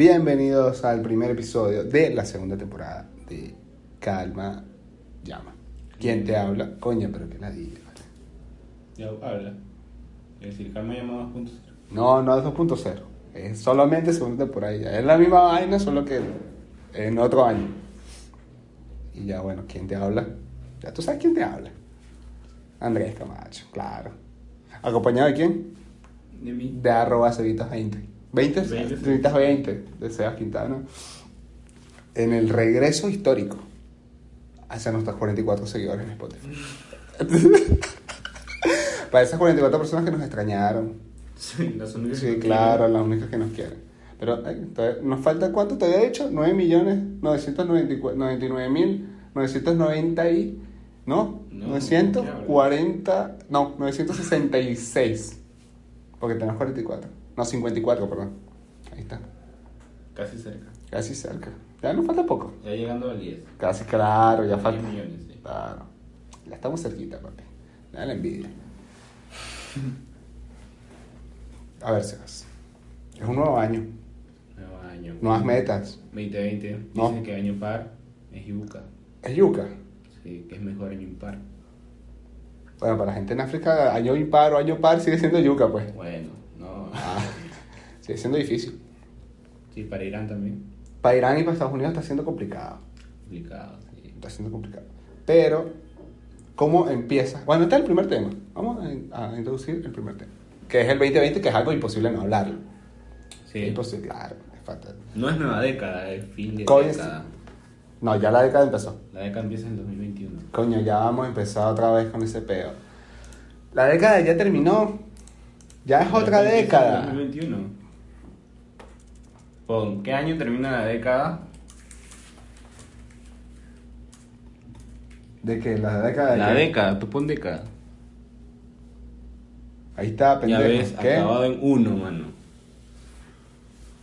Bienvenidos al primer episodio de la segunda temporada de Calma Llama. ¿Quién te habla? Coña, pero que la diga. Ya habla. Es decir, Calma llama 2.0. No, no es 2.0. Es solamente segunda temporada. ya. Es la misma vaina, solo que en otro año. Y ya, bueno, ¿quién te habla? Ya tú sabes quién te habla. Andrés Camacho, claro. ¿Acompañado de quién? De mí. De arroba cevitas 20. 20, 20, sí. cevitas 20 de Sebas Quintana. En el regreso histórico hacia nuestros 44 seguidores en Spotify. Para esas 44 personas que nos extrañaron. Sí, las únicas Sí, que- claro, las únicas que nos quieren. Pero eh, todavía- nos falta, ¿cuánto te había dicho? 9 millones 999 mil 990 y... ¿No? No, 940... No, 966. Porque tenemos 44. No, 54, perdón. Ahí está. Casi cerca. Casi cerca. Ya nos falta poco. Ya llegando al 10. Casi, claro, ya 10 falta. millones, sí. Claro. Ya estamos cerquita, papi. Me da la envidia. A ver, Sebas. Es un nuevo año. Nuevo año. Nuevas metas. 2020. No. Dicen que año par es yuca. Es yuca. Sí, que es mejor año impar. Bueno, para la gente en África, año impar o año par sigue siendo yuca, pues. Bueno, no. Sigue siendo difícil. Sí, para Irán también. Para Irán y para Estados Unidos está siendo complicado. Complicado, sí. Está siendo complicado. Pero, ¿cómo empieza? Bueno, este es el primer tema. Vamos a, introducir el primer tema. Que es el 2020, que es algo imposible no hablarlo. Sí. Imposible, claro. Es fatal. No es nueva década, es fin de Coño, década. No, ya la década empezó. La década empieza en 2021. Coño, ya vamos a empezar otra vez con ese peo. La década ya terminó. Ya es otra década. 2021. Pon, ¿qué año termina la década? ¿De qué? La década de La qué? década, tú pon década. Ahí está, Ya pendejo. ves, ¿Qué? acabado en uno, mano.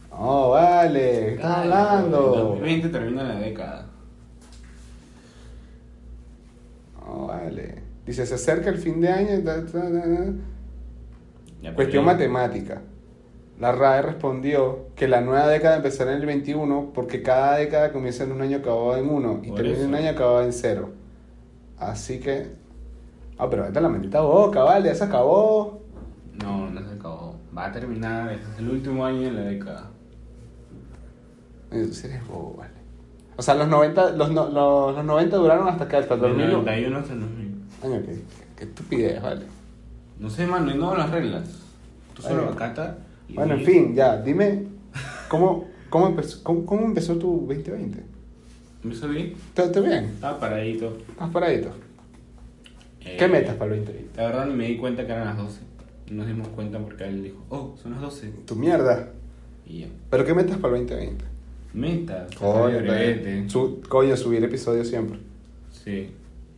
No, vale. ¿Qué estás hablando? 2020 termina la década. No, vale. Dice, se acerca el fin de año. da, da. Ya, Cuestión matemática. La RAE respondió que la nueva década empezará en el 21 porque cada década comienza en un año acabado en uno y Por termina en un año acabado en cero. Así que... Ah, pero vete a la maldita boca, vale, ya se acabó. No, no se acabó. Va a terminar, este es el último año de la década. Sí eres bobo, vale. O sea, los 90, los, no- los, los 90 duraron hasta que hasta el Del 2000. 91 hasta el 2000. Año, qué, qué estupidez, vale. No sé, mano, no las reglas. Tú solo acata. Bueno, en fin, ya, dime, ¿cómo, cómo, empezó, cómo, cómo empezó tu 2020? ¿Me subí? ¿Todo, todo bien? Estaba paradito. ¿Estás paradito? Eh, ¿Qué metas para el 2020? La verdad ni me di cuenta que eran las 12. Y nos dimos cuenta porque él dijo, oh, son las 12. Tu mierda. Y ya. ¿Pero qué metas para el 2020? Metas. Coño, bien. brevete. Su- coño, subir episodios siempre. Sí.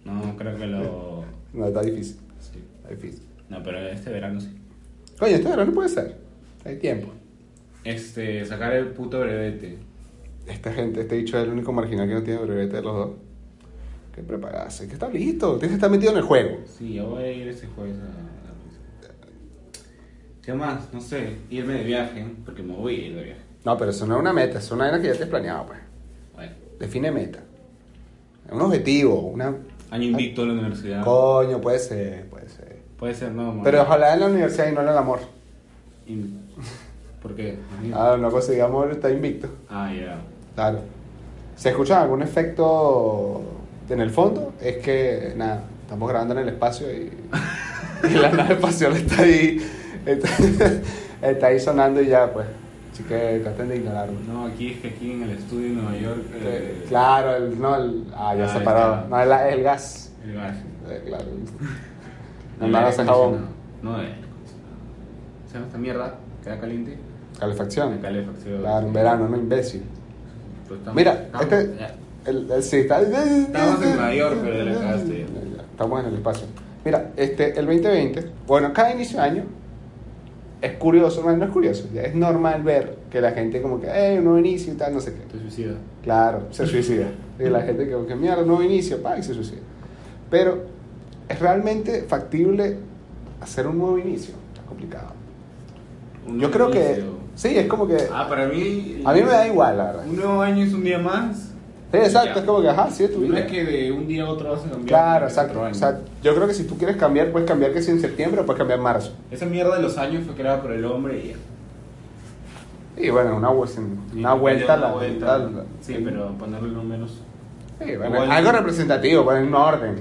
No, creo que lo... No, está difícil. Sí. Está difícil. No, pero este verano sí. Coño, este verano puede ser. Hay tiempo. Este, sacar el puto brevete. Esta gente, este dicho es el único marginal que no tiene brevete de los dos. ¿Qué prepararse? Que está listo. Tienes que estar metido en el juego. Sí, yo voy a ir este jueves a la ¿Qué más? No sé, irme de viaje, porque me voy a ir de viaje. No, pero eso no es una meta. Es una vaina que ya te has planeado, pues. Bueno, Define meta. Un objetivo. Una... año invicto en la universidad. Coño, puede ser, puede ser. Puede ser, no. Pero ojalá en la universidad y no en el amor. In- ¿Por qué? Ah, no conseguí amor, está invicto. Ah, ya. Claro. ¿Se escucha algún efecto en el fondo? Es que, nada, estamos grabando en el espacio y, y la nave espacial está ahí, está, está ahí sonando y ya, pues. Así que traten de ignorarlo. No, aquí es que aquí en el estudio en Nueva York. eh, Claro, el, no, el, ah, ya Ah, se paró. No, el, el gas. El gas. Eh, claro. No, El nada, se acondicionado. No, el acondicionado. ¿Se llama esta mierda? ¿Queda caliente? Calefacción. Claro, en verano, no imbécil. Pues estamos- Mira, estamos- este. El, el- sí, está. Estamos en Nueva York, pero la cagaste. Estamos en el espacio. Mira, este, el 2020, bueno, cada inicio de año es curioso, no, es curioso, ya es normal ver que la gente como que, eh, un nuevo inicio y tal, no sé qué. Te suicida. Claro, se suicida. Y la gente que, que mierda, nuevo inicio, pa, y se suicida. Pero, ¿es realmente factible hacer un nuevo inicio? Está complicado. Un Yo creo que. Sí, es como que. Ah, para mí. A mí me da igual, la verdad. Un nuevo año es un día más. Sí, exacto, Ya. es como que, ajá, sí es tu No vida. es que de un día a otro vas a cambiar. Claro, exacto. O sea, yo creo que si tú quieres cambiar, puedes cambiar que si en septiembre o puedes cambiar en marzo. Esa mierda de los años fue creada por el hombre y ya. Y bueno, una, vuel- una vuelta. Una la- vuelta. la- Sí, pero ponerle números. Sí, bueno, algo representativo, poner un orden.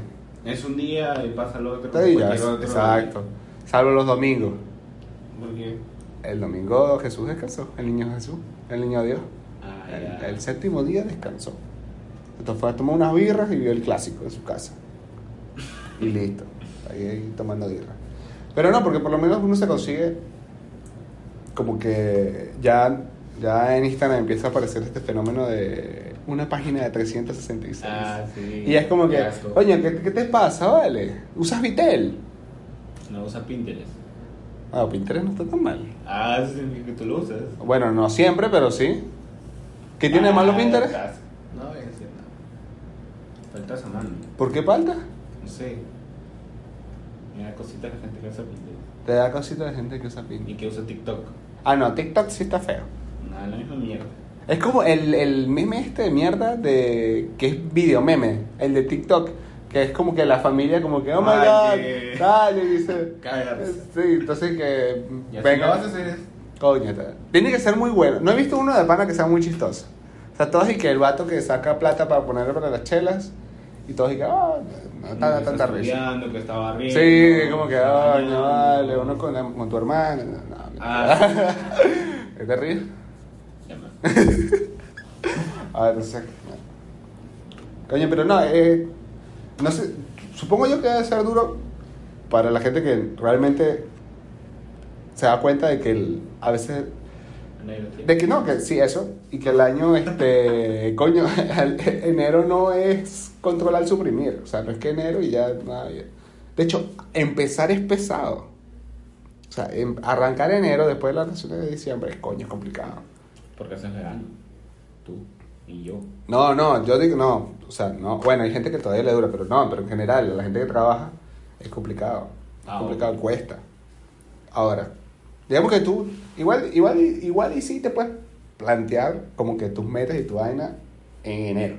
Es un día y pasa el otro. Sí, ya, otro. exacto. Salvo los domingos. Porque. El domingo Jesús descansó, el niño Jesús, el niño Dios. Ah, El, séptimo día descansó. Entonces fue a tomar unas birras y vio el clásico en su casa. Y listo. Ahí, ahí tomando birras. Pero no, porque por lo menos uno se consigue como que ya, ya en Instagram empieza a aparecer este fenómeno de una página de 366. Ah, sí. Y es como que, oye, ¿qué, qué te pasa, vale? ¿Usas Vitel? No usa Pinterest. Ah, Pinterest no está tan mal. Ah, eso significa que tú lo usas. Bueno, no siempre, pero sí. ¿Qué tiene de malo Ah, Pinterest? No voy a decir nada. Faltas a mano. ¿Por qué falta? No sé. Mira cositas de la gente que usa Pinterest. Te da cosita de gente que usa Y Pinterest. que usa TikTok. Ah, no, TikTok sí está feo. Nada, la misma mierda. Es como el, el meme este de mierda de que es video meme, el de TikTok, que es como que la familia como que, oh my Ah, god, que- dale, dice. Sí, entonces que Y venga. lo vas a hacer es- Coño, ta- tiene que ser muy bueno. No he visto uno de pana que sea muy chistoso. O sea, todos y que el vato que saca plata para ponerle para las chelas y todos y que, ah, no, Uno tanta, está risa. que estaba riendo. Sí, como que, está coño, bañando. vale, uno con, con tu hermana. No, no, Ah. ¿Qué te ríes? A ver, no sé. Coño, pero no, eh, no sé, supongo yo que debe ser duro para la gente que realmente se da cuenta de que el- a veces, de que no, que sí, eso, y que el año, este, coño, el- enero no es controlar, suprimir, o sea, no es que enero y ya, nada, ya. De hecho, empezar es pesado. O sea, em- arrancar enero después de las vacaciones de diciembre es coño, es complicado. Porque haces verano. Tú y yo. No, no, yo digo no, o sea, no, bueno, hay gente que todavía le dura, pero no, pero en general, la gente que trabaja es complicado, es Ah, complicado, cuesta. Ahora, digamos que tú, igual, igual, igual y sí te puedes plantear como que tus metas y tu vaina en enero,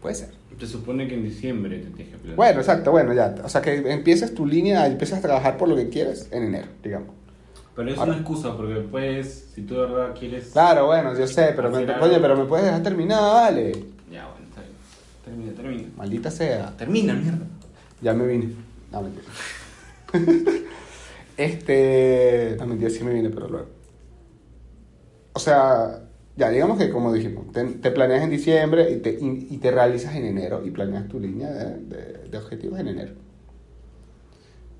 puede ser. Se supone que en diciembre te tienes que plantear. Bueno, exacto, bueno, ya, o sea que empieces tu línea, empiezas a trabajar por lo que quieres en enero, digamos. Pero es Ahora- una excusa porque después, si tú de verdad quieres. Claro, bueno, yo sé, pero me, oye, pero me puedes dejar terminar, vale. Ya, bueno, está bien. Termina, termina. Maldita sea. Termina, mierda. Ya me vine. No, mentira. este. No, mentira, sí me vine, pero luego. O sea, ya digamos que como dijimos, te, te planeas en diciembre y te, y, y te realizas en enero y planeas tu línea de, de- de objetivos en enero.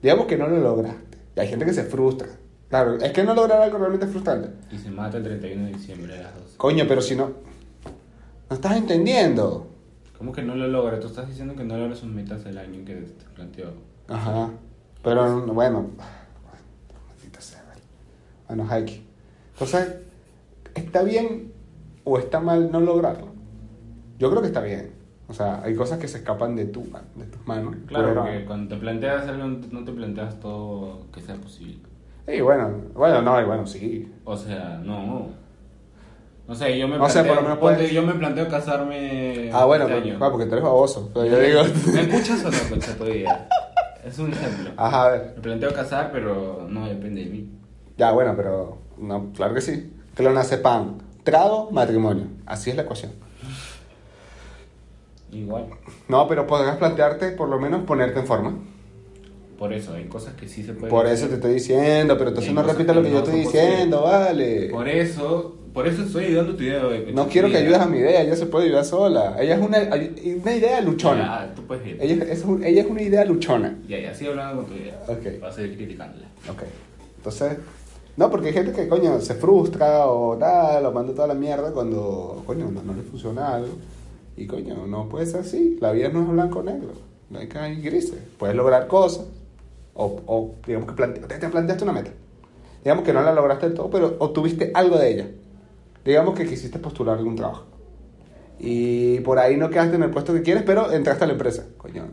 Digamos que no lo lograste. Y hay gente que se frustra. Claro, es que no lograr algo realmente es frustrante. Y se mata el 31 de diciembre a las 12. Coño, pero si no. No estás entendiendo. ¿Cómo que no lo logra? Tú estás diciendo que no logras sus metas del año que te planteó. Ajá. Pero bueno. Maldita sea, vale. Bueno, Heike. Entonces, ¿está bien o está mal no lograrlo? Yo creo que está bien. O sea, hay cosas que se escapan de, tu, de tus manos. Claro, porque cuando te planteas algo, no te planteas todo que sea posible. Sí, bueno, bueno, no, y bueno, sí. O sea, no. No sé, yo me O sea, por lo menos puedes- yo me planteo casarme Ah, bueno, este pero- porque tú eres baboso. Pero yo digo. ¿Me escuchas o no, concha todavía? Es un ejemplo. Ajá, a ver. Me planteo casar, pero no depende de mí. Ya, bueno, pero. No, claro que sí. Clonazepam. Trago, matrimonio. Así es la ecuación. Igual. No, pero podrás plantearte por lo menos ponerte en forma. Por eso, hay cosas que sí se pueden Por eso te estoy diciendo, pero entonces no que lo que yo no estoy diciendo, vale. Por eso, por eso estoy ayudando a tu idea. güey, No quiero que ayudes a mi idea, ella se puede ayudar sola. Ella es una, una idea luchona. Ya, tú puedes ir. Ella, es un- ella es una idea luchona. Ya, ya, sigue hablando con tu idea. Ok. Vas a seguir criticándola. Ok. Entonces, no, porque hay gente que, coño, se frustra o tal, o manda toda la mierda cuando, coño, no, no le funciona algo. Y, coño, no puede ser así. La vida no es blanco o negro. No hay que hay grises. Puedes lograr cosas. O, o digamos que plante- te, te planteaste una meta. Digamos que no la lograste del todo, pero obtuviste algo de ella. Digamos que quisiste postular algún trabajo. Y por ahí no quedaste en el puesto que quieres, pero entraste a la empresa. Coño,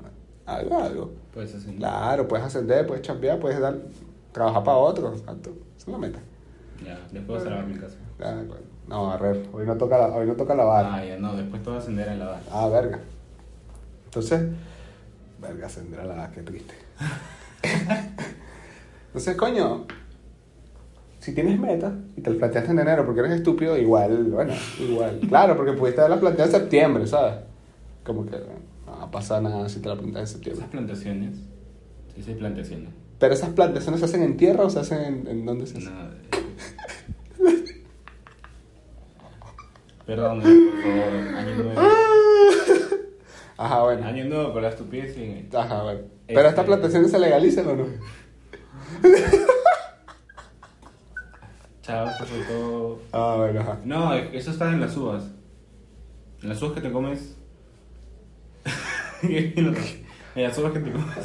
algo, algo. Puedes hacer. Claro, puedes ascender, puedes chambear, puedes dar, trabajar para exacto. Esa es la meta. Ya, después a lavar mi casa. Ah, bueno. No, a ver, hoy no toca, la- hoy no toca lavar. Ah, ya, no, después te vas a ascender a lavar. Ah, verga. Entonces, verga, ascender a la qué triste. Entonces, coño, si tienes meta y te la planteaste en enero porque eres estúpido, igual, bueno, igual. Claro, porque pudiste haberla planteado en septiembre, ¿sabes? Como que no pasa nada si te la planteas en septiembre. Esas plantaciones, sí, sí, plantaciones. Pero esas plantaciones se hacen en tierra o se hacen en, en dónde se hacen? Nada. eh. Perdón, por favor, año nuevo. Ajá, bueno. Año nuevo con la estupidez y... Ajá, bueno. Pero Este- estas plantaciones se legalizan o no? Chao, esto fue todo. Ah, bueno, ajá. No, eso está en las uvas. En las uvas que te comes. en las uvas que te comes.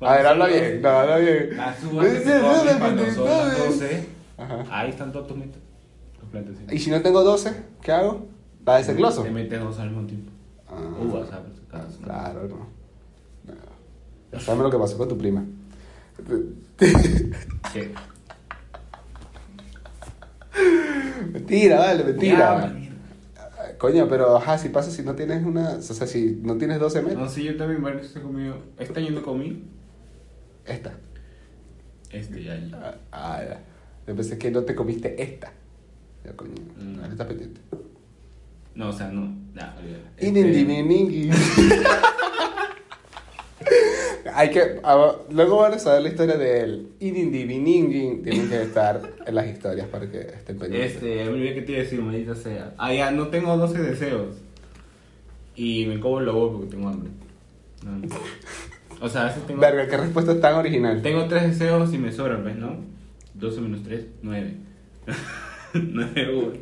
A ver, habla bien, no, habla bien. Las uvas que te comes cuando son las 12. Ajá. Ahí están todos tus metas. Y si no tengo 12, ¿qué hago? ¿La de secloso? Te metes dos al mismo tiempo. Ah. Uvas, ¿sabes? Cada zona. Claro, no. no. Ya sabes lo que pasó con tu prima. ¿Qué? Mentira, vale, mentira. Coño, pero ajá, si pasa si no tienes una. O sea, si no tienes 12 No, metas. sí, yo también varios he comido. Este año no comí. Esta. Este ya. ya. Ah, Ah, ya. Yo pensé que no te comiste esta. Ya, coño. Mm. Ahora está pendiente. No, o sea, no. Ya, olvídalo. Este-. Hay que. Luego van a saber la historia del Inindiminingui. Tienen que estar en las historias para que estén pendientes. Este, olvidé que te iba a decir, maldita sea. Ah, ya, no tengo 12 deseos. Y me como el lobo porque tengo hambre. No. O sea, a veces tengo. Verga, qué respuesta tan original. Tengo 3 deseos y me sobran, ¿ves, no? 12 menos 3, 9. 9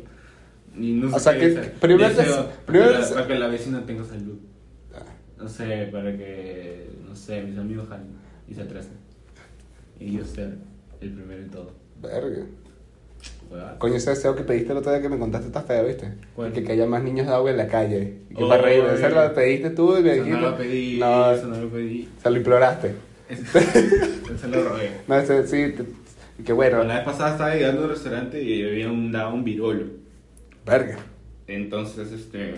Y no sé O sea, qué que primero Deseo primero para, para que la vecina tenga salud. Ah, No sé, para que, no sé, mis amigos jalen y se atrasen. Y yo ser el primero en todo. Verga. Huevada. Coño, ese deseo que pediste el otro día que me contaste está feo, ¿viste? Que, que haya más niños de agua en la calle. Y que para reír. Ese eh. lo pediste tú y me Eso dijiste. no lo pedí, No, eso no lo pedí. se lo imploraste. Eso lo robé. No, ese, sí. te- que bueno. La vez pasada estaba llegando al restaurante y había un, daba un virolo. Verga. Entonces, este,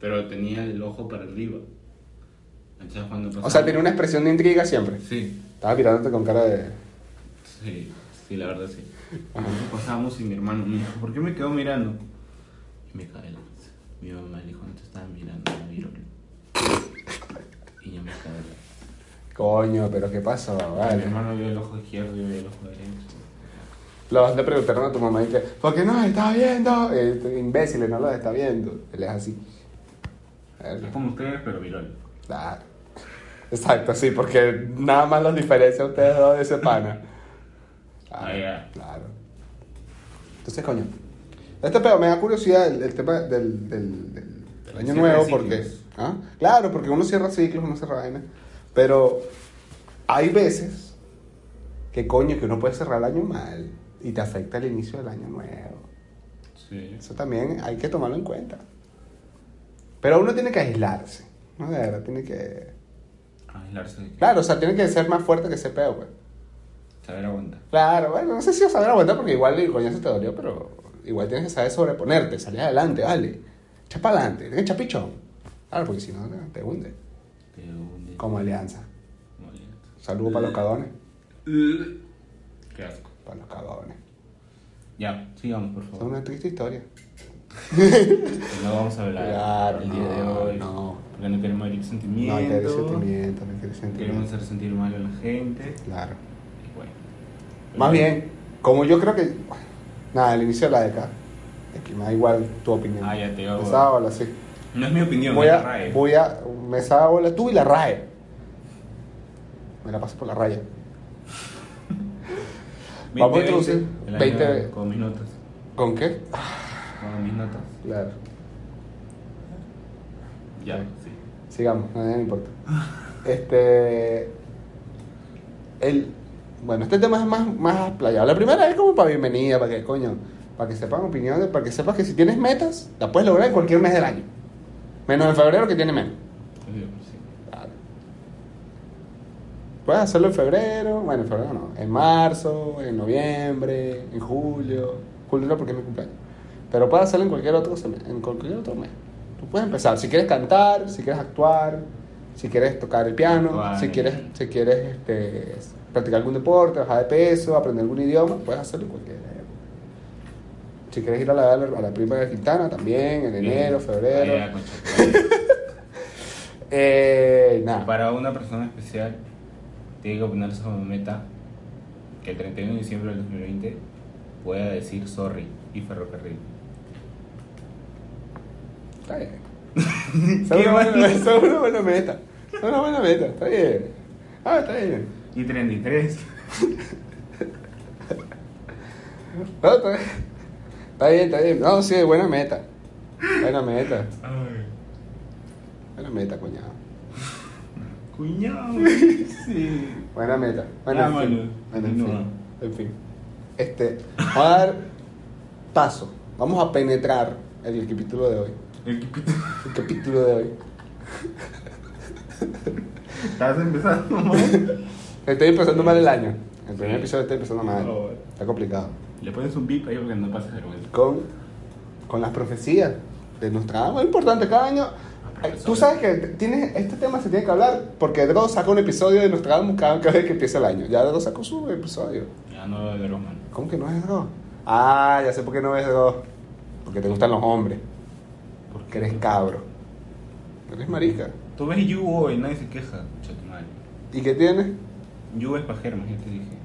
pero tenía el ojo para arriba. Entonces cuando pasaba... O sea, tiene una expresión de intriga siempre. Sí, Estaba mirándote con cara de. sí, sí, la verdad sí. Entonces pasábamos y mi hermano me dijo, ¿por qué me quedo mirando? Y me cae la. Mi mamá le dijo, no te estaba mirando, era virolo. Y yo me cae la. Coño, pero ¿qué pasó? Mi Vale. hermano vio el ojo izquierdo y yo vi el ojo derecho. Los le preguntaron a tu mamá y que, ¿por qué no los está viendo? Este, imbéciles, no los está viendo. Él es así. Es como ustedes, pero virolo. Claro. Exacto, sí, porque nada más los diferencia a ustedes dos de ese pana. Claro, Ah, ya. claro. Entonces, coño. Este pedo me da curiosidad el, el tema del, del, del- del año nuevo porque... ¿Ah? Claro, porque uno cierra ciclos, uno cierra vainas. Pero hay veces que coño, que uno puede cerrar el año mal y te afecta el inicio del año nuevo. Sí. Eso también hay que tomarlo en cuenta. Pero uno tiene que aislarse. ¿no? De verdad, tiene que... Aislarse de que- Claro, o sea, tiene que ser más fuerte que ese peo, pues. Saber aguantar. Claro, bueno, no sé si vas a saber aguantar porque igual el coñazo te dolió, pero igual tienes que saber sobreponerte, salir adelante, vale. Echa para adelante, tienes que echar pichón. Claro, porque si no, te hunde. Te hunde. Como alianza. Como aliento. Saludos para los cagones. Qué asco. Para los cagones. Ya, sigamos, por Es favor. una triste historia. No vamos a hablar Claro, el día de hoy. no. Porque no queremos herir No sentimientos. hay que herir sentimientos, no Queremos sentimientos. hacer sentir mal a la gente. Claro. Bueno. Más bien, como yo creo que. Nada, el inicio de la década. Es que me da igual tu opinión. Ah, ya te hago- Esa bola, sí. No es mi opinión, Voy es la a, RAE. voy a. Me esa bola tú y la RAE. Me la paso por la raya. Vamos a 2020, introducir el año 20. Con mis notas. ¿Con qué? Con mis notas. Claro. Ya. Sigamos, me importa. Este. El. Bueno, este tema es más, más playado. La primera es como para bienvenida, para que, coño, para que sepan opiniones, para que sepas que si tienes metas, las puedes lograr en cualquier mes del año. Menos en febrero que tiene menos. Claro. Puedes hacerlo en febrero, bueno, en febrero no, en marzo, en noviembre, en julio. Julio no porque es mi cumpleaños. Pero puedes hacerlo en cualquier otro, en cualquier otro mes. Tú puedes empezar. Si quieres cantar, si quieres actuar, si quieres tocar el piano, si quieres, si quieres este, practicar algún deporte, bajar de peso, aprender algún idioma, puedes hacerlo en cualquier época. Si quieres ir a la, a la prima de Quintana, también, en enero, febrero. Allá. Eh, nada. Para una persona especial, tiene que ponerse como meta que el 31 de diciembre del 2020 pueda decir sorry y ferrocarril. Está bien. Esa es una buena- una buena meta. Es una buena meta, está bien. Ah, está bien. Y 33. No, está bien. Está bien, está bien. No, sí, buena meta. Buena meta. Ay, Buena meta, cuñado. cuñado. Sí. Buena meta. Bueno, Ya, en fin. mano, Bueno, en continúa. fin. En fin. Este, vamos a dar paso. Vamos a penetrar el capítulo de hoy. El equipito. El capítulo de hoy. Estás empezando mal. Estoy empezando mal el año. El primer episodio estoy empezando mal. Oh. Está complicado. Le pones un bip ahí porque no pases vergüenza. con, con las profecías de Nostradamus. Es importante, cada año. eh, Tú sabes que tienes, este tema se tiene que hablar porque Dross saca un episodio de Nostradamus cada cada vez que empieza el año. Ya Dross sacó su episodio. Ya no veo de Roman. ¿Cómo que no es Dross? Ah, ya sé por qué no ves Dross. Porque te gustan los hombres. Porque eres cabro. Eres marica. Tú ves Yu hoy, nadie se queja. Chato madre. ¿Y qué tienes? Yu es pajero, ya te dije.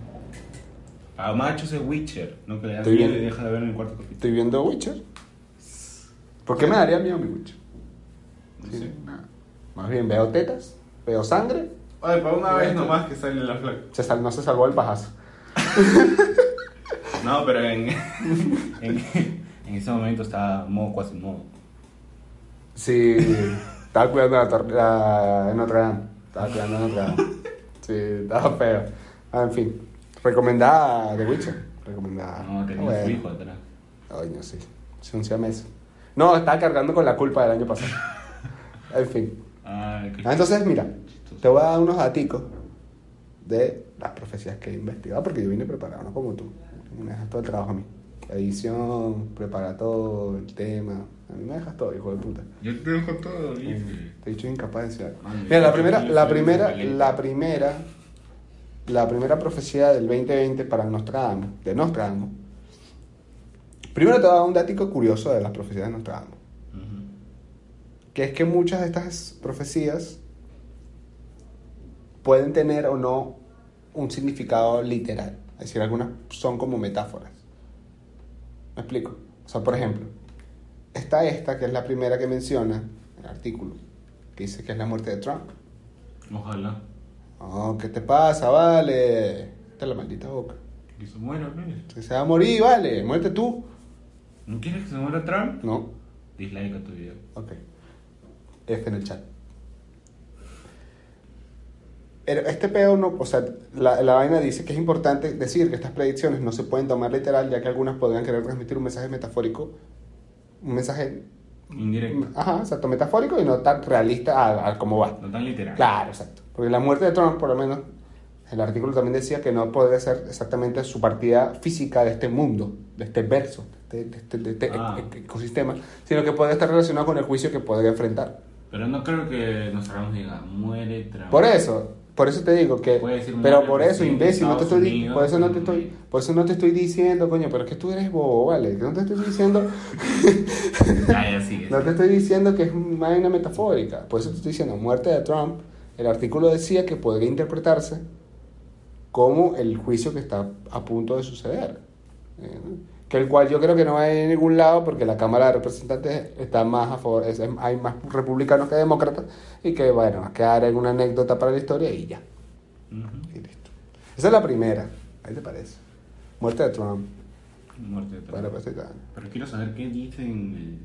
A machos es Witcher, no que le das miedo y deja de ver en el cuarto capítulo. Estoy viendo Witcher. ¿Por qué me daría miedo mi Witcher? No sé. nada. Más bien veo tetas, veo sangre, Ay, para una vez nomás que sale la flaca. se sal- no se salvó el pajazo. No, pero en, en, en ese momento estaba modo cuasi modo. Sí, estaba cuidando la, tor- la en Notre Dame. Estaba cuidando en Notre Dame. Sí, estaba feo. Ah, en fin, recomendada The Witcher. Recomendada. No, tenía Bueno. su hijo atrás. Ay, no, sí. Sí, un. No, estaba cargando con la culpa del año pasado. En fin. Ay, qué Ah, entonces, mira, chistoso. te voy a dar unos daticos de las profecías que he investigado, porque yo vine preparado, no como tú. Me dejas todo el trabajo a mí. Edición, prepara todo, el tema. A mí me dejas todo, hijo de puta. Yo te dejo todo, Te libre. he dicho incapaz de decir algo. Ay, Mira, la primera, la primera, la primera, la primera profecía del 2020 para Nostradamus, de Nostradamus. Primero te voy a dar un dático curioso de las profecías de Nostradamus. Ujú. que es que muchas de estas profecías pueden tener o no un significado literal. Es decir, algunas son como metáforas. ¿Me explico? O sea, por ejemplo, está esta, que es la primera que menciona el artículo, que dice que es la muerte de Trump. Ojalá. Oh, ¿qué te pasa? Vale. Esta es la maldita boca. Que se muera. Si se va a morir, vale. Muerte tú. ¿No quieres que se muera Trump? No. Dislike a tu video. Ok. F en el chat. Pero este pedo no, o sea, la, la vaina dice que es importante decir que estas predicciones no se pueden tomar literal, ya que algunas podrían querer transmitir un mensaje metafórico, un mensaje, Indirecto. ajá, exacto, metafórico y no tan realista a, a cómo va. No tan literal. Claro, exacto. Porque la muerte de Trump, por lo menos, el artículo también decía que no podría ser exactamente su partida física de este mundo, de este verso, de, de este, de este Ah. ecosistema, sino que puede estar relacionado con el juicio que podría enfrentar. Pero no creo que nos hagamos diga, muere Trump. Por eso, por eso te digo que, pero por el eso, imbécil, no te estoy, Unidos, por eso no te estoy, por eso no te estoy diciendo, coño, pero es que tú eres bobo, vale, no te estoy diciendo, Ya, ya sigue. no te estoy diciendo que es una vaina metafórica, por eso te estoy diciendo, muerte de Trump, el artículo decía que podría interpretarse como el juicio que está a punto de suceder. ¿eh? Que el cual yo creo que no va a ir a ningún lado porque la Cámara de Representantes está más a favor, es- hay más republicanos que demócratas y que bueno, va a quedar en una anécdota para la historia y ya. Y listo. Esa es la primera. ¿Ahí te parece? Muerte de Trump. Muerte de Trump. Bueno, pues. Pero quiero saber qué dicen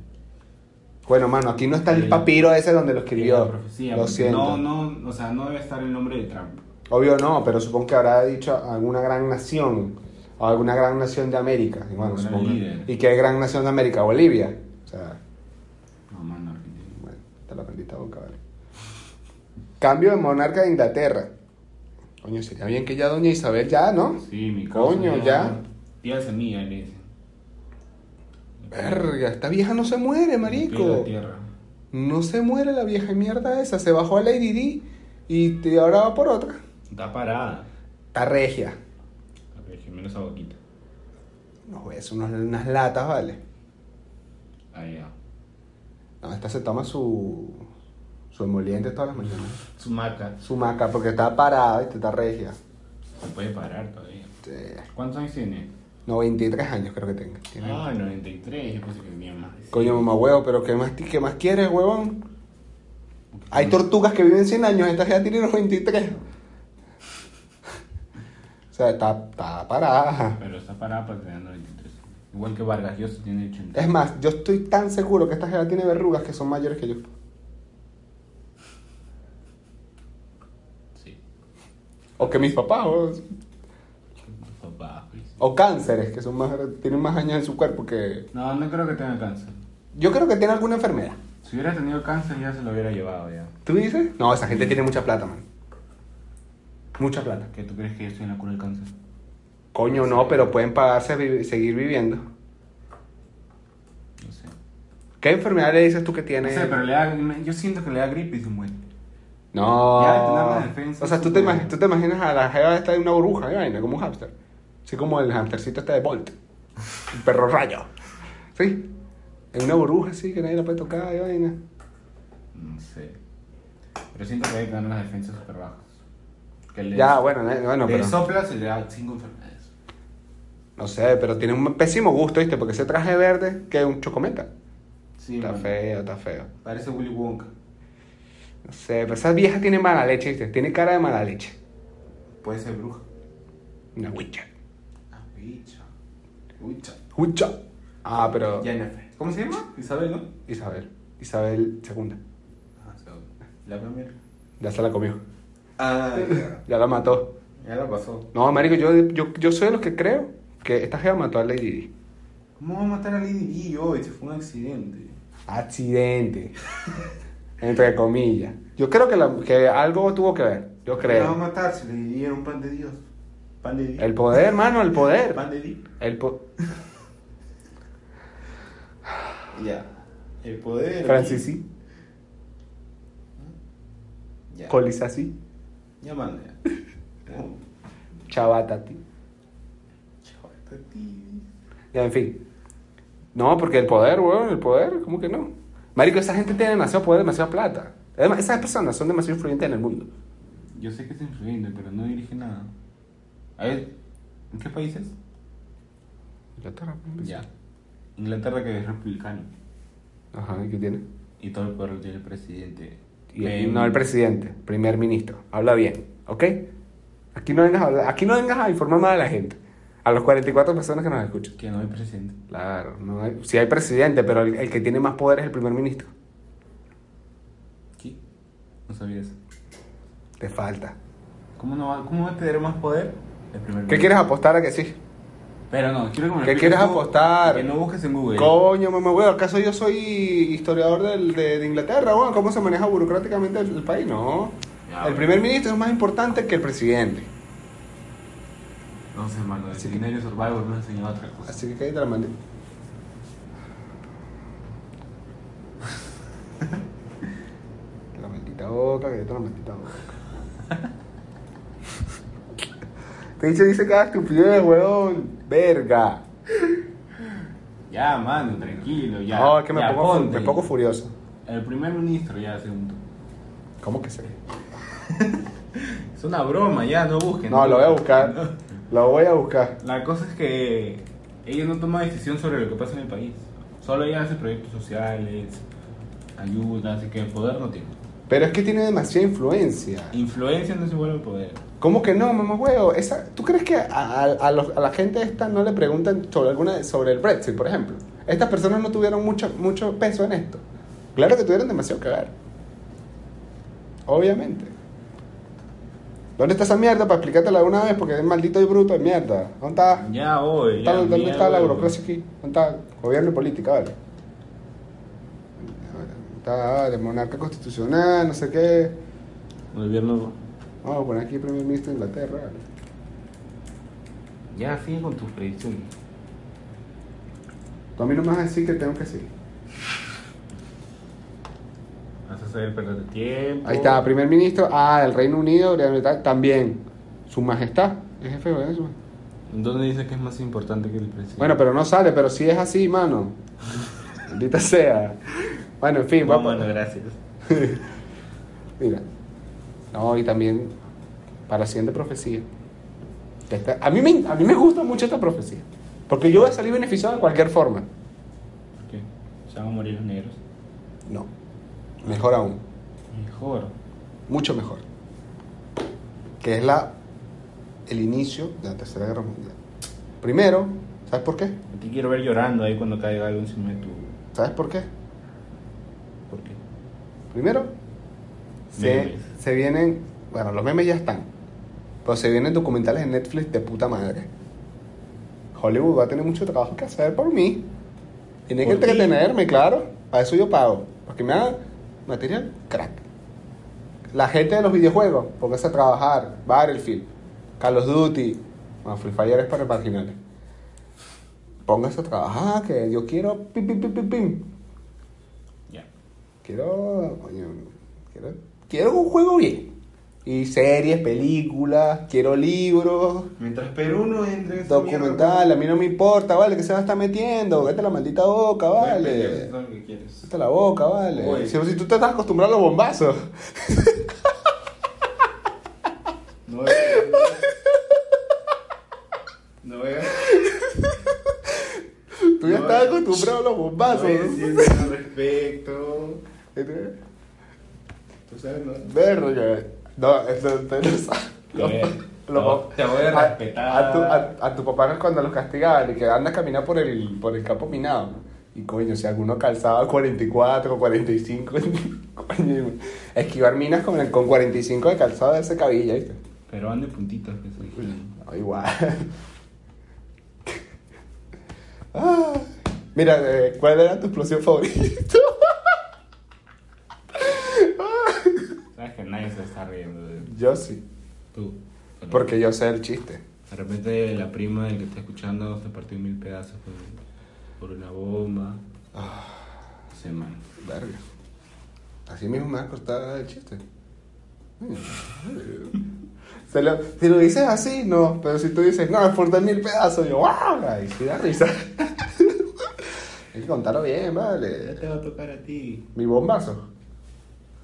Bueno, mano, aquí no está el papiro ese donde lo escribió. profecía. Lo siento. No, no, o sea, no debe estar el nombre de Trump. Obvio no, pero supongo que habrá dicho alguna gran nación. O alguna gran nación de América. Y, bueno, supongo-. ¿Y qué gran nación de América? Bolivia. O sea, No, mano, Argentina. bueno, te la bendita boca, vale. Cambio de monarca de Inglaterra. Coño, sería bien que ya doña Isabel ya, ¿no? Sí, mi Coño, ya. Tía semilla, le dicen. Verga, esta vieja no se muere, marico. No se muere la vieja mierda esa. Se bajó a Lady D y te- ahora va por otra. Está parada. Está regia. Ver, menos esa boquita. No, es unos- unas latas, vale. Ahí ya. No, esta se toma su, su emoliente todas las mañanas. Su marca. Su maca, porque está parada, ¿viste? Está regia. Se puede parar todavía. Este, ¿Cuántos años tiene? 93 años creo que tenga. Tiene- Ah, 93. Yo pensé que tenía más. Coño, mamá huevo, pero ¿qué más, qué más quieres, huevón? Hay tortugas que viven 100 años, esta ya tiene 93. Sea, está, está parada. Pero está parada para tener 93. Igual que Vargas Llosa tiene 80. Es más, yo estoy tan seguro que esta jeva tiene verrugas que son mayores que yo. Sí. O que mis papás, o, Papá, pues. o cánceres, que son más, tienen más años en su cuerpo que... No, no creo que tenga cáncer. Yo creo que tiene alguna enfermedad. Si hubiera tenido cáncer ya se lo hubiera llevado ya. ¿Tú dices? No, esa gente tiene mucha plata, man. Mucha plata. ¿Qué tú crees que yo estoy en la cura del cáncer? Coño, no, pero pueden pagarse a vi- seguir viviendo. No sé. ¿Qué enfermedad le dices tú que No tiene? sé, pero le da, yo siento que le da gripe y se muere. No. Ya de tener la defensa o sea, ¿tú te, imag- tú te imaginas a la jeva esta de una burbuja, ¿eh, vaina, como un hámster. Así como el hamstercito este de Bolt. El perro rayo. ¿Sí? En una burbuja así que nadie la puede tocar, ¿eh, vaina. No sé. Pero siento que hay que tener las defensas súper bajas. Que le, Ya, bueno, eh, bueno, le pero... soplas y le da cinco enfermedades. No sé, pero tiene un pésimo gusto, ¿viste? Porque ese traje verde que es un chocomenta. Sí, Está man. feo, está feo. Parece Willy Wonka. No sé, pero esa vieja tiene mala leche, ¿viste? Tiene cara de mala leche. Puede ser bruja. Una huicha. Ah, bicha. Ucha. Huicha. Ah, pero... Jennifer. ¿Cómo se llama? Isabel, ¿no? Isabel. Isabel segunda. Ah, sí. La primera. Ya se la comió. Ah, ya. Ya la mató. Ya la pasó. No, marico, yo, yo, yo soy de los que creo que esta jeva mató a Lady Di. ¿Cómo va a matar a Lady Di hoy? Se fue un accidente. Accidente. Entre comillas. Yo creo que, la- que algo tuvo que ver. Yo La va a creo. matar si Lady Di era un pan de Dios. Pan de Dios. El poder, hermano, el poder. Pan de Di. El po- Ya. El poder. Francisí. Ya. Colisasí. Oh, Chabatati. chaval, está ti. Ya, en fin. No, porque el poder, weón, el poder, ¿cómo que no? Marico, esa gente tiene demasiado poder, demasiada plata. Además, esas personas son demasiado influyentes en el mundo. Yo sé que es influyente, pero no dirige nada. A ver, ¿en qué países? Inglaterra. Ya. Inglaterra que es republicano. Ajá, ¿y qué tiene? Y todo el poder lo tiene el presidente. Y, no el presidente, primer ministro. Habla bien, ¿ok? Aquí no vengas a, hablar- aquí no vengas a informar más a la gente. A los 44 personas que nos escuchan. Que no hay presidente. Claro, no hay, sí hay presidente, pero el, el que tiene más poder es el primer ministro. ¿Qué? No sabía eso. Te falta. ¿Cómo, no va, ¿Cómo va a tener más poder? El primer ¿Qué quieres apostar a que sí? Pero no, quiero que me ¿Qué quieres tú, apostar? Que no busques en Google. Coño, mamá, weón, ¿acaso yo soy historiador del- de, de Inglaterra, weón? ¿Cómo se maneja burocráticamente el, el país? No. Ya, el primer ministro es más importante que el presidente. No sé, mano. El Así que- Seminario Survivor me enseñó otra cosa. Así que cállate la mandé. la maldita boca, cállate la maldita boca. Te dice, dice cada estupidez, weón. Verga. Ya, mano, tranquilo, ya. no, es que me ya, pongo, ponte. me pongo furioso. El primer ministro, ya, segundo. ¿Cómo que sé? Es una broma, ya, no busquen. No, lo voy a buscar. Lo voy a buscar. La cosa es que ella no toma decisión sobre lo que pasa en el país. Solo ella hace proyectos sociales, ayuda, así que el poder no tiene. Pero es que tiene demasiada influencia. Influencia no es igual al poder. ¿Cómo que no, mamá huevo? Esa, ¿Tú crees que a, a- a los- a la gente esta no le preguntan sobre alguna sobre el Brexit, por ejemplo? Estas personas no tuvieron mucho, mucho peso en esto. Claro que tuvieron demasiado que ver. Obviamente. ¿Dónde está esa mierda para explicártela de una vez? Porque es maldito y bruto de mierda. ¿Dónde está? Ya hoy. ¿Dónde, ya, dónde mierda, está la burocracia aquí? ¿Dónde está gobierno y política? Vale. Está de monarca constitucional, no sé qué. El gobierno Vamos a poner aquí primer ministro de Inglaterra. vale. Ya, sigue con tus predicciones. Tú a mí no me vas a decir que tengo que seguir. Vas a hacer perder el tiempo. Ahí está, primer ministro. Ah, el Reino Unido, también. Su majestad. Es jefe de. ¿Dónde dice que es más importante que el presidente? Bueno, pero no sale, pero sí es así, mano. Maldita sea. Bueno, en fin, No, vamos. bueno, gracias. Mira. No, y también para la siguiente profecía. Esta- a, mí me, a mí me gusta mucho esta profecía. Porque yo voy a salir beneficiado de cualquier forma. ¿Por qué? ¿Se van a morir los negros? No. Mejor aún. Mejor. Mucho mejor. Que es la el inicio de la Tercera Guerra Mundial. Primero, ¿sabes por qué? Te quiero ver llorando ahí cuando caiga algo encima de tu... ¿Sabes por qué? ¿Por qué? Primero, se, se vienen, bueno, los memes ya están, pero se vienen documentales en Netflix de puta madre. Hollywood va a tener mucho trabajo que hacer por mí. Tiene que entretenerme, claro. Para eso yo pago. Para que me haga material crack. La gente de los videojuegos, póngase a trabajar. Battlefield, Call of Duty. Bueno, Free Fire es para marginales. Póngase a trabajar, que yo quiero pim, pim, pim, pim, pim. Quiero, coño, quiero, quiero un juego bien. Y series, películas, quiero libros, Mientras Perú no entre en documental, a mí no me importa, vale, que se va a estar metiendo, vete la maldita boca, vale. Vete la boca, vale. Oye. Si, si tú te estás acostumbrado a los bombazos, No veas. No veas. tú ya No, estás acostumbrado a los bombazos. No al respecto. Tú sabes, ¿no? Verga. No, esto esto no sabe. Te voy a- Lo- te voy a a- respetar. A, tu, a, a tu papá cuando los castigaban y que anda a caminar por el, por el campo minado. Y coño, si alguno calzaba 44, 45, coño, esquivar minas con, con 45 de calzado de ese cabilla, ¿viste? Pero ande puntitos que soy. No, igual. Ah, mira, eh, ¿cuál era tu explosión favorita? Sabes que nadie se está riendo de Yo sí, tú. Pero porque yo sé el chiste. De repente la prima del que está escuchando se partió en mil pedazos por, por una bomba. Se man. Verga. Así mismo me va a cortar el chiste. Se lo- si lo dices así, no. Pero si tú dices, no, es por dar mil pedazos, yo, ¡wow! Sí da risa. Hay que contarlo bien, Ya vale. te va a tocar a ti. Mi bombazo.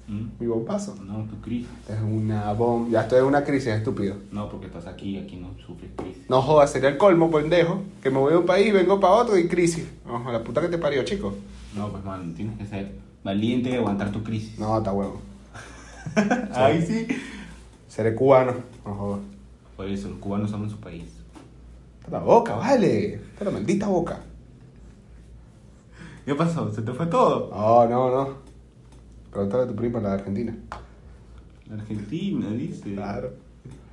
¿Mm? Mi bombazo. No, tu crisis. Es una bomba. Ya estoy en una crisis, estúpido. No, porque estás aquí, aquí no sufres crisis. No jodas, sería el colmo, pendejo. Que me voy de un país, vengo para otro y crisis. Ojo, la puta que te parió, chico. No, pues man, tienes que ser valiente y aguantar tu crisis. No, está huevo. Ahí sí. Seré cubano. No jodas. Por eso, los cubanos aman su país. Está la boca, vale. Está la maldita boca. ¿Qué pasó? ¿Se te fue todo? No, no, no. Pregúntale a tu prima, la de Argentina. La Argentina, dice. Claro.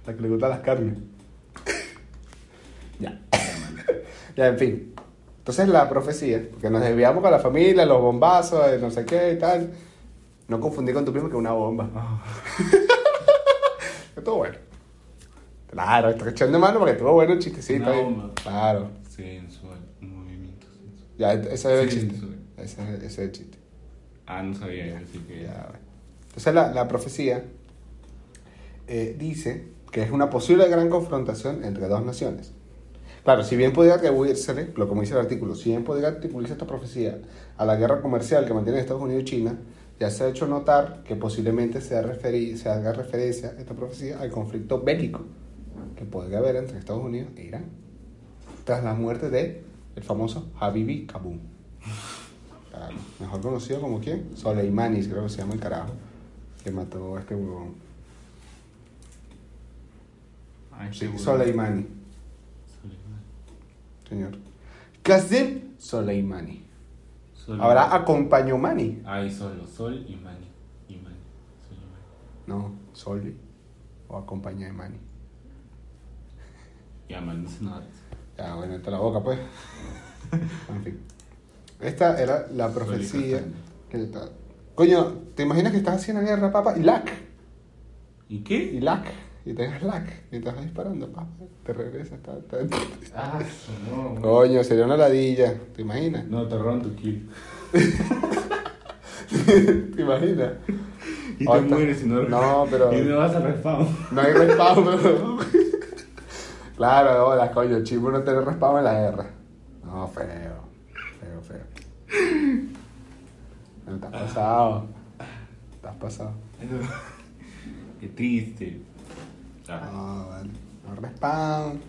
La que le gustan las carnes. ya. ya, en fin. Entonces la profecía, porque nos desviamos con la familia, los bombazos, eh, no sé qué y tal. No confundí con tu primo que una bomba. Estuvo bueno. Claro, estoy echando mano porque estuvo bueno el chistecito. Una ahí. bomba. Claro. Sensual, un movimiento sensual. Ya, ese es el chiste. Ese, ese es el chiste. Ah, no sabía así que. Ya. Entonces la, la profecía eh, dice que es una posible gran confrontación entre dos naciones. Claro, si bien podría atribuirse, lo como dice el artículo, si bien podría atribuirse esta profecía a la guerra comercial que mantienen Estados Unidos y China, ya se ha hecho notar que posiblemente se, se haga referencia esta profecía al conflicto bélico que podría haber entre Estados Unidos e Irán tras la muerte de el famoso Habibi Kabul. Claro, mejor conocido como quién? Soleimanis, creo que se llama el carajo, que mató a este huevón. Sí. Soleimani, Soleimani. señor. Qasem Soleimani. Sol- Ahora acompañó Mani. Ay, solo, Sol y Mani. Y Mani. Sol y Mani. No, Soli. O acompaña de Mani. Ya, man, no nada. Ya, bueno, está la boca, pues. en fin. Esta era la profecía. Que está- Coño, ¿te imaginas que estás haciendo la guerra, papá? ¿Y Y qué? lac. Y te das lac. Y te vas disparando, papá. Te regresas. ta, ta, ta. Ah, no. Coño, sería una ladilla. ¿Te imaginas? No, te roban tu kill. ¿Te imaginas? Y te mueres y no No, pero- Y no vas a respawn. No hay respawn, pero... Claro, hola, coño, chivo no tener respawn en la guerra. No. Feo, has pasado. Has pasado. Qué triste. Ah, No, vale. No respawn.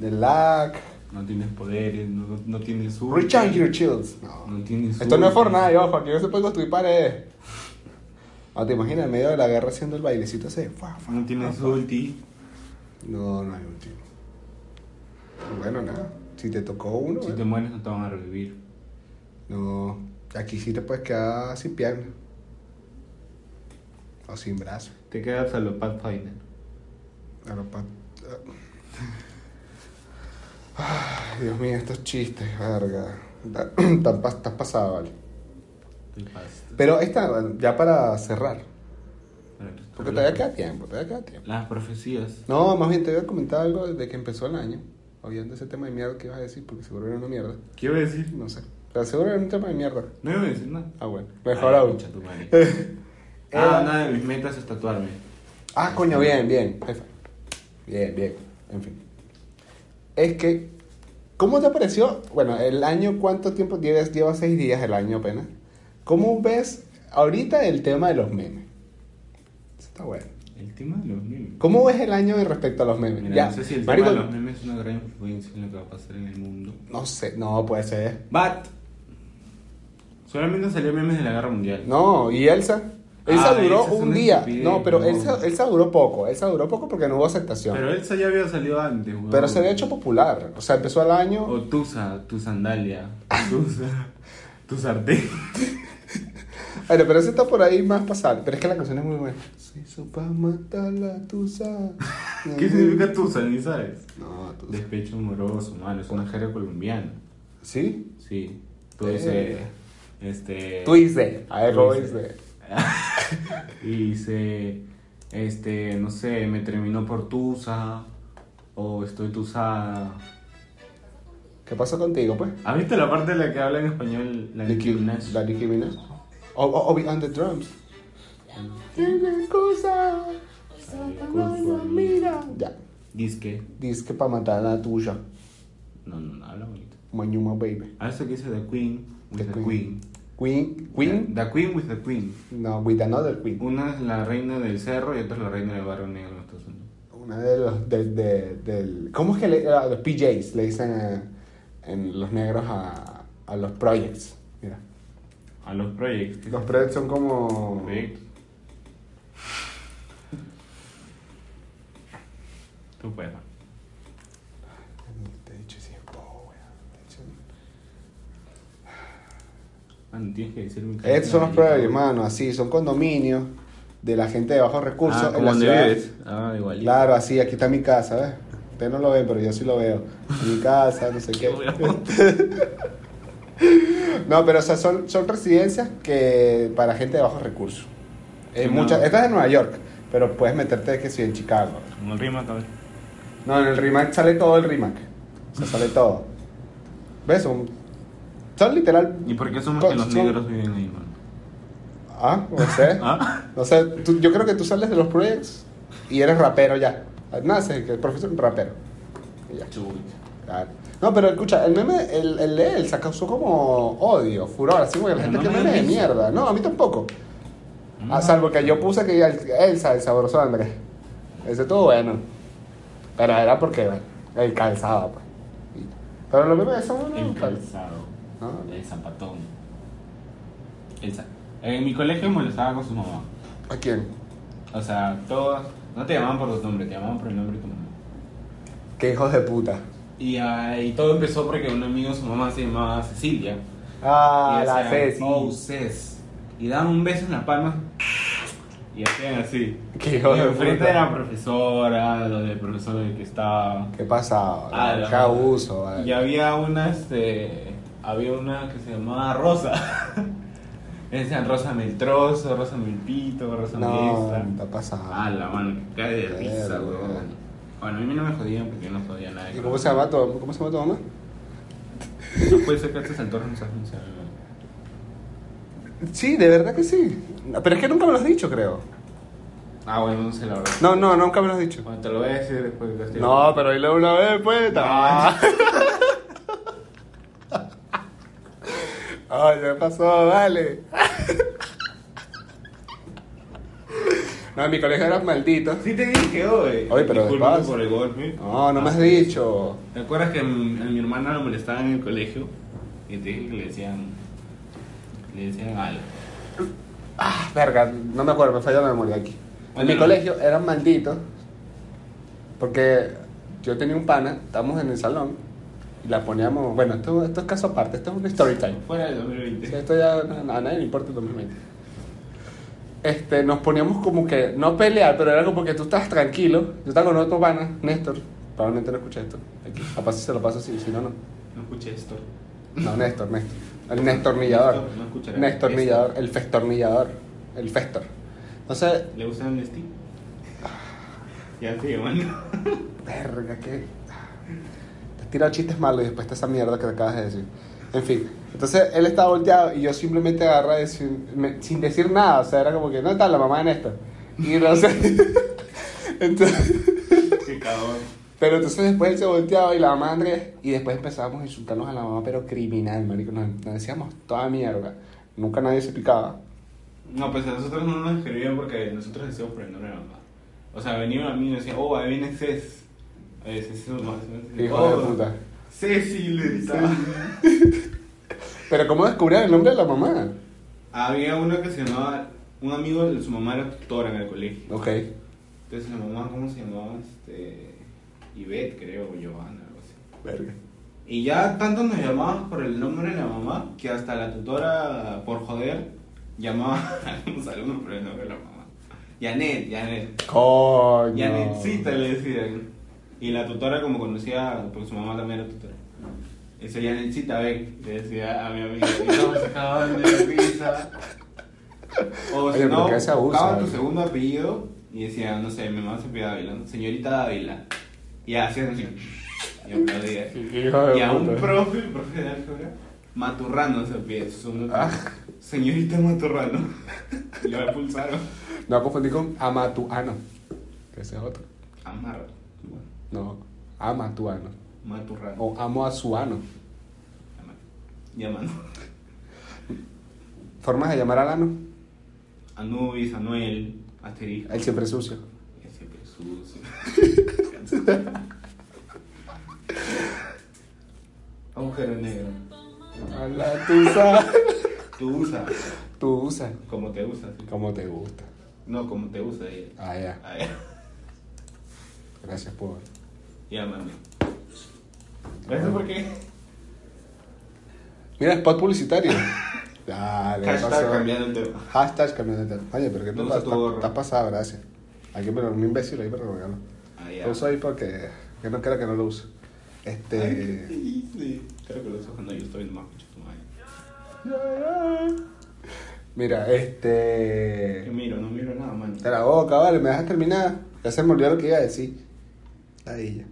The lag. No tienes poderes, no, no tienes su. Recharge your shields. No. No tienes Esto no es ulti. Fortnite, ojo, aquí no se puede construir paredes. No, te imaginas en medio de la guerra haciendo el bailecito ese. Fua, fua, No tienes fua. ulti. No, no hay último. Bueno, nada. Si te tocó uno, Si te mueres no te van a revivir. No. Aquí sí te puedes quedar sin pierna. O sin brazo. Te quedas a los Pathfinder. A lo pa- Ay, Dios mío, estos chistes, verga. Estás pasado, vale. Pero esta, ya para cerrar. Porque todavía queda tiempo, todavía queda tiempo. Las profecías. No, más bien te voy a comentar algo desde que empezó el año. Obviando ese tema de mierda que ibas a decir, porque seguro era una mierda. ¿Qué iba a decir? No sé. Pero seguro era un tema de mierda. No iba a decir nada. Ah, bueno. Mejor Ay, aún. concha tu madre. Era- Ah, nada de mis metas es tatuarme. Ah, coño, bien, bien. Bien, bien. En fin. Es que, ¿cómo te pareció? Bueno, el año, ¿cuánto tiempo llevas? Lleva seis días el año apenas. ¿Cómo ves ahorita el tema de los memes? Está bueno. El tema de los memes. ¿Cómo ves el año en respecto a los memes? Mira, no sé si el marico, tema de los memes es una gran influencia en lo que va a pasar en el mundo. No sé, no puede ser. But. Solamente salió memes de la guerra mundial. No, ¿y Elsa? Elsa Ah, duró Elsa un día. estupidez, No, pero no. Elsa, Elsa duró poco. Elsa duró poco porque no hubo aceptación. Pero Pero, Elsa ya había salido antes, weón. se había hecho popular. O sea, empezó el año. O Tusa, tu sandalia. Tusa. tu sartén. Bueno, pero ese está por ahí más pasable. Pero es que la canción es muy buena. Se hizo pa' matar la tusa. ¿Qué significa Tusa? Ni sabes. No, tusa. Despecho amoroso, mano. Es una jerga colombiana. ¿Sí? Sí. Tú Eh. dices. Este. Tú dices. A ver, ¿cómo y dice, este, no sé, me terminó por Tusa, o estoy tusada. ¿Qué pasó contigo, pues? ¿Has visto la parte de la que habla en español la Nicki Minaj? La Nicki Minaj. O, o, o on the drums. Tiene cosa. Mira. Ya. Dice que, Dice que para matar a la tuya. no, no, no, habla bonito. Mañuma baby. A eso que dice The Queen The the, Queen. Queen. Queen. Queen. The Queen with the Queen. No, with another queen. Una es la reina del cerro y otra es la reina del barrio negro en Estados Unidos. Una de los. De, de- del, ¿Cómo es que le, a los PJs le dicen eh, en los negros a, a los projects? Mira. A los proyectos. Los projects son como. Proyectos. Tú puedes. ¿no? Te he dicho sí, bobo, weón. Te he dicho- Mano, tienes que decirme que Estos son los projects, hermano, así, son condominios de la gente de bajos recursos Ah, en ¿como la donde ciudad. vives? Ah, igualito. Claro, así, aquí está mi casa, ¿ves? Ustedes no lo ven, pero yo sí lo veo. Mi casa, no sé qué. no, pero o sea, son, son residencias que para gente de bajos recursos. Eh, muchas, no. esta es en Nueva York, pero puedes meterte que sí en Chicago. Como el rima, cabrón. No, en el RIMAC sale todo el RIMAC. O sea, sale todo. ¿Ves? Son, son literal. ¿Y por qué somos que los son- negros viven ahí, mano? Ah, no sé. ¿Ah? No sé, tú- yo creo que tú sales de los proyectos y eres rapero ya. Naces, que el profesor es rapero. Y ya. Claro. No, pero escucha, el meme, el, el de Elsa causó como odio, furor, así como que la gente no que me meme de mierda. No, a mí tampoco. No. A salvo que yo puse que el- Elsa, el sabroso Andrés. Ese estuvo bueno. Pero era porque el calzado, pues. Pero los memes son El calzado. ¿No? El zapatón. El za- En mi colegio molestaba con su mamá. ¿A quién? O sea, todos. No te llamaban por tu nombre, te llamaban por el nombre de tu mamá. Qué hijos de puta. Y, ah, y todo empezó porque un amigo de su mamá se llamaba Cecilia. Ah, y la Ceci. Oh, Cés. Y daban un beso en la palma. Y hacían así. Qué hijo y de enfrente puta. de la profesora, lo del profesor del que estaba. ¿Qué pasaba? Ah, Qué no. abuso, vale. Y había una, este, había una que se llamaba Rosa. Decían rózame el trozo, rózame el pito, rózame No, está pasado. Ah, la mano, que cae de risa, weón. Bueno, a mí no me jodían porque yo no jodía nada. ¿Y cómo se llama tu, cómo se llama tu mamá? No puede ser que a estas alturas no sabes cómo se llama. Sí, de verdad que sí. Pero es que nunca me lo has dicho, creo. Ah, bueno, no sé la verdad. No, no, nunca me lo has dicho. Bueno, te lo voy a decir después de que No, pero dile una vez, pues. Ah. ¿qué pasó? Dale. No, en mi colegio eran malditos. Sí te dije hoy. Oye, pero Discúlpame despacio. por el golpe. No, no me has dicho. ¿Te acuerdas que a mi, a mi hermana lo molestaban en el colegio? Y te dije que le decían. Le decían algo. Ah, verga, no me acuerdo, me falla la memoria aquí. En mi colegio eran malditos. Porque yo tenía un pana, estábamos en el salón y la poníamos. Bueno, esto, esto es caso aparte, esto es un story time. Fuera del 2020. Sí, esto ya a, a nadie le importa el 2020. Este, nos poníamos como que, no pelear, pero era como que tú estás tranquilo. Yo estaba con otro pana, Néstor. Probablemente no escuché esto. Aquí. Capaz si se lo paso así, si no, no. No escuché esto. No, Néstor, Néstor. El Nestornillador. Néstor, no Nestornillador, el festornillador. El festor. Entonces, ¿Le gusta el Steam? Ya estoy llamando. verga, que. Tirado chistes malos y después está esa mierda que te acabas de decir. En fin, entonces él estaba volteado y yo simplemente agarré decir- me- sin decir nada. O sea, era como que, ¿dónde está la mamá de Néstor? Y no sé. entonces. Qué cabrón. Pero entonces después él se volteaba y la mamá de Andrés, y después empezamos a insultarnos a la mamá, pero criminal, marico. Nos, nos decíamos toda mierda. Nunca nadie se picaba. No, pues a nosotros no nos escribían porque nosotros decíamos de la mamá. O sea, venían a mí y decían, oh, ahí viene Cés. Eh, es mamá. Hijo de puta. Ceci le gritaba. Pero ¿cómo descubrían el nombre de la mamá? Había una que se llamaba, un amigo de su mamá era tutora en el colegio. Ok. Entonces la mamá, ¿cómo se llamaba? Este, Ivette, creo, o Giovanna, algo así. Verga. Y ya tanto nos llamábamos por el nombre de la mamá que hasta la tutora, por joder, llamaba a algunos alumnos por el nombre de la mamá. Janet, Janet. Coño. Janetcita le decían. Y la tutora como conocía, porque su mamá también era tutora. Esa Janetcita, ven, le decía a mi amiga. Y todos se cagaban de la risa. O si no, buscaban tu ¿no? segundo apellido y decían, no sé, mi mamá se pide Dávila, ¿no? señorita Dávila. Y hacían así. Y aplaudía. Hijo de Y a un profe, el profe de álgebra, Maturrano se pide. su segundo Ah. apellido. Señorita Maturrano. Y lo expulsaron. No confundí con Amatuano. Que ese es otro. Amarra. Bueno, No, Amatuano. Maturrano. O Amo a su ano. Llamando. ¿Formas de llamar al ano? Anubis, Anuel, Asterisco. El siempre sucio. Ese sucio. Agujero negro. A la tusa. Tú usas Tú usas. como te usas. ¿sí? Como te gusta. No, como te usa ella. Ah, ya. Ah, ya. Gracias por. Llámame. ¿Ves por qué? Mira, spot publicitario. Dale, Hashtag pasó. cambiando el tema. Hashtag cambiando de tema. Oye, pero que tú estás estás pasado, gracias. Que poner un imbécil ahí para regalo. Ah, ya. Lo uso ahí porque que no quiera que no lo use. Ay, ¿qué Este. dice? Creo que lo uso cuando yo estoy más tu madre. Mira, ¿Qué este. miro? No miro nada, mano. De la boca, vale, me dejas terminar. Ya se me olvidó lo que iba a decir. Ahí ya.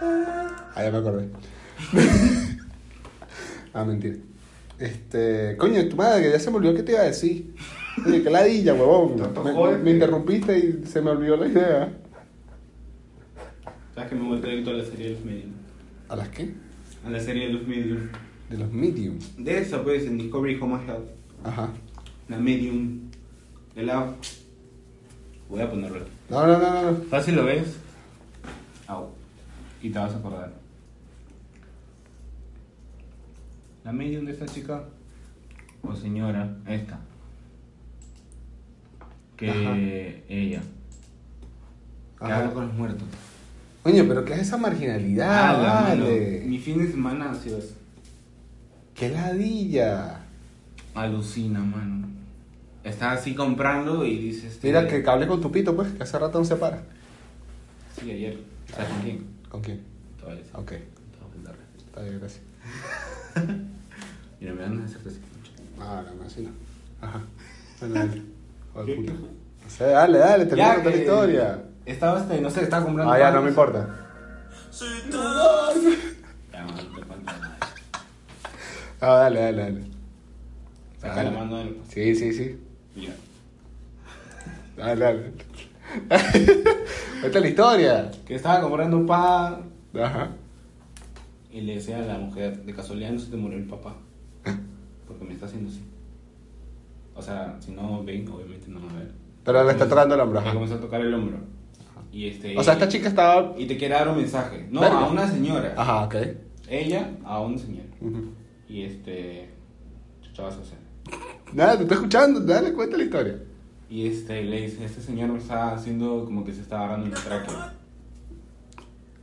Ah, ya me acordé. ah, mentira. Este. Coño, tu madre, que ya se me olvidó qué te iba a decir. Oye, qué ladilla, huevón. Tanto Me, interrumpiste y se me olvidó la idea. ¿Sabes que me vuelto adicto a la serie de los Medium? ¿A las qué? A la serie de los Medium. De los medium. De esa, pues, en Discovery Home and Health. Ajá. La Medium. De la... Voy a ponerlo aquí. No, no, no, no. Fácil lo ves. Au. Y te vas a acordar. La medium de esta chica, o señora, esta. Que Ajá. ella. Que Ajá. habla con los muertos. Coño, pero ¿qué es esa marginalidad? Ah, vale? Mi fin de semana ha sido eso. ¡Qué ladilla! Alucina, mano. Está así comprando y dices. Mira, que hable con tu pito, pues, que hace rato no se para. Sí, ayer. ¿Sabes con quién? ¿Con quién? Todavía sí. Ok, está bien, gracias. Mira, me a hacer así. Ah, no, así no. Ajá. Bueno, dale. Joder, puta. No sé, dale, dale, termina con la que historia. Estaba este, no sé, estaba comprando. Ah, ya, no me importa. Ya, man, te falta nada. Ah, dale, dale, dale. Saca la mano del. Sí, sí, sí. Dale, dale. Cuenta la historia. Que estaba comprando un pan Ajá. y le decía a la mujer, de casualidad no se te murió el papá. Porque me está haciendo así. O sea, si no ven, obviamente no va a ver. Pero le está tocando el hombro. Me Ajá. comenzó a tocar el hombro. Y este, O sea, esta chica estaba. Y te quiere dar un mensaje. No, Verga. a una señora. Ajá, ok. Ella a una señora. Ujú. Y este. ¿Qué vas a hacer? Nada, te estoy escuchando. Dale, cuenta la historia. Y este, le dice, este señor está haciendo como que se está agarrando el tráqueo.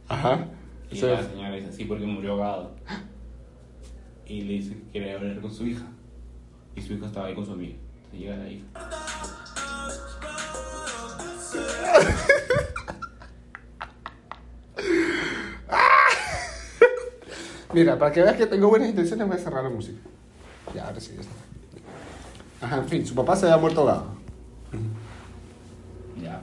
Ajá. Y la señora dice, sí, porque murió ahogado. Y le dice que quiere hablar con su hija. Y su hija estaba ahí con su amiga. Se llega la hija. Mira, para que veas que tengo buenas intenciones, voy a cerrar la música. Ya, ahora sí, ya está. Ajá, en fin, su papá se había muerto ahogado. Ya.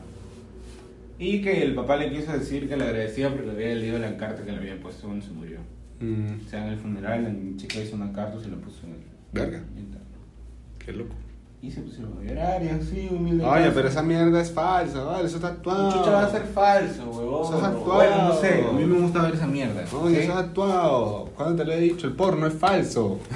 Y que el papá le quiso decir que le agradecía porque le había leído la carta que le había puesto cuando se murió. Mm, O sea, en el funeral, la chica hizo una carta y se la puso en el. Verga. qué loco. Y se pusieron a llorar y así, humilde. Oye, pero esa mierda es falsa, vale, eso está actuado. Chucha va a ser falso, huevón. Eso es actuado. Bueno, no sé, a mí me gusta ver esa mierda. Oye, eso es actuado. ¿Cuándo te lo he dicho? El porno es falso.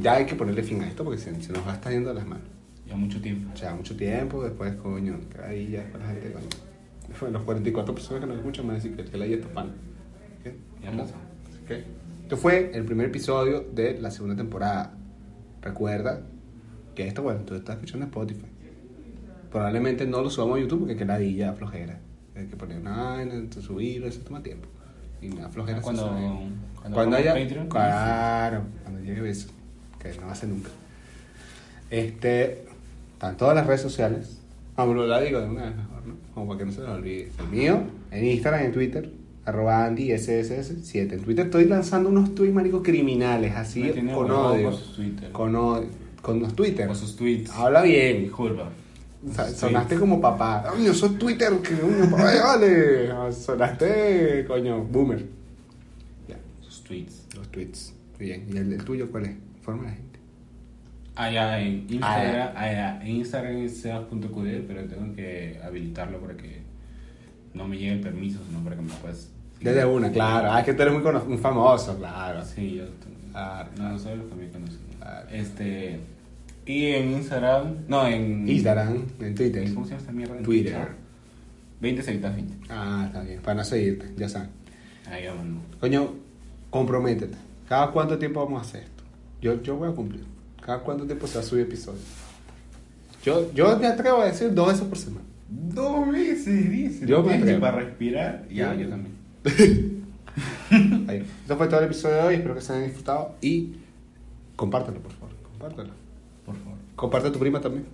ya hay que ponerle fin a esto porque se, se nos va a estar yendo de las manos. Ya mucho tiempo. O sea, mucho tiempo, después, coño, que ahí ya después la gente, coño. Después los 44 personas que nos escuchan me van a decir que, que la estos pan. ¿Qué? Ya pasó. ¿Qué? Esto fue el primer episodio de la segunda temporada. Recuerda que esto, bueno, tú estás escuchando en Spotify. Probablemente no lo subamos a YouTube porque que ladilla, flojera. Hay que poner una subirlo, eso toma tiempo. Y me da flojera. Cuando- cuando cuando hagamos haya. Patreon, claro, cuando llegue eso. Que no va a ser nunca. Este. Están todas las redes sociales. Vamos, la digo de una vez mejor, ¿no? Como para que no se nos olvide. El mío, en Instagram, en Twitter, arroba AndySSS7. En Twitter estoy lanzando unos tweets, marico, criminales, así, con odio. Con sus Twitter. Con odio. Con los Twitter. Con sus tweets. Habla bien. Disculpa. O sea, Sus sonaste tweets. como papá. Coño, soy Twitter, que coño, papá, vale. Ah, Sonaste, coño, boomer. Ya, Sus tweets. los tweets. Bien. ¿Y el, el tuyo cuál es? Informa a la gente. Ah, ya, en Instagram, ah, ya, en Instagram es sebas.qd, pero tengo que habilitarlo para que no me llegue el permiso, sino para que me puedas... Desde una, claro. Ah, es que tú eres muy, muy famoso, claro. Sí, yo tengo- Claro. No, no soy los que me conocen. Claro. Este... Y en Instagram... No, en... Instagram, en Twitter. ¿Cómo se llama esta mierda? Twitter. 20 seguidas 20. Ah, está bien. Para no seguirte, ya saben. Ahí mano. Coño, comprométete. ¿Cada cuánto tiempo vamos a hacer? Yo, yo voy a cumplir. ¿Cada cuánto tiempo se va a subir episodio? Yo, yo me atrevo a decir dos veces por semana. Dos veces, dice. Yo me atrevo. Para respirar. Ya, Yo- yo también. Ahí. Esto fue todo el episodio de hoy. Espero que se hayan disfrutado. Y compártelo, por favor. Compártelo. Por favor. Comparte a tu prima también.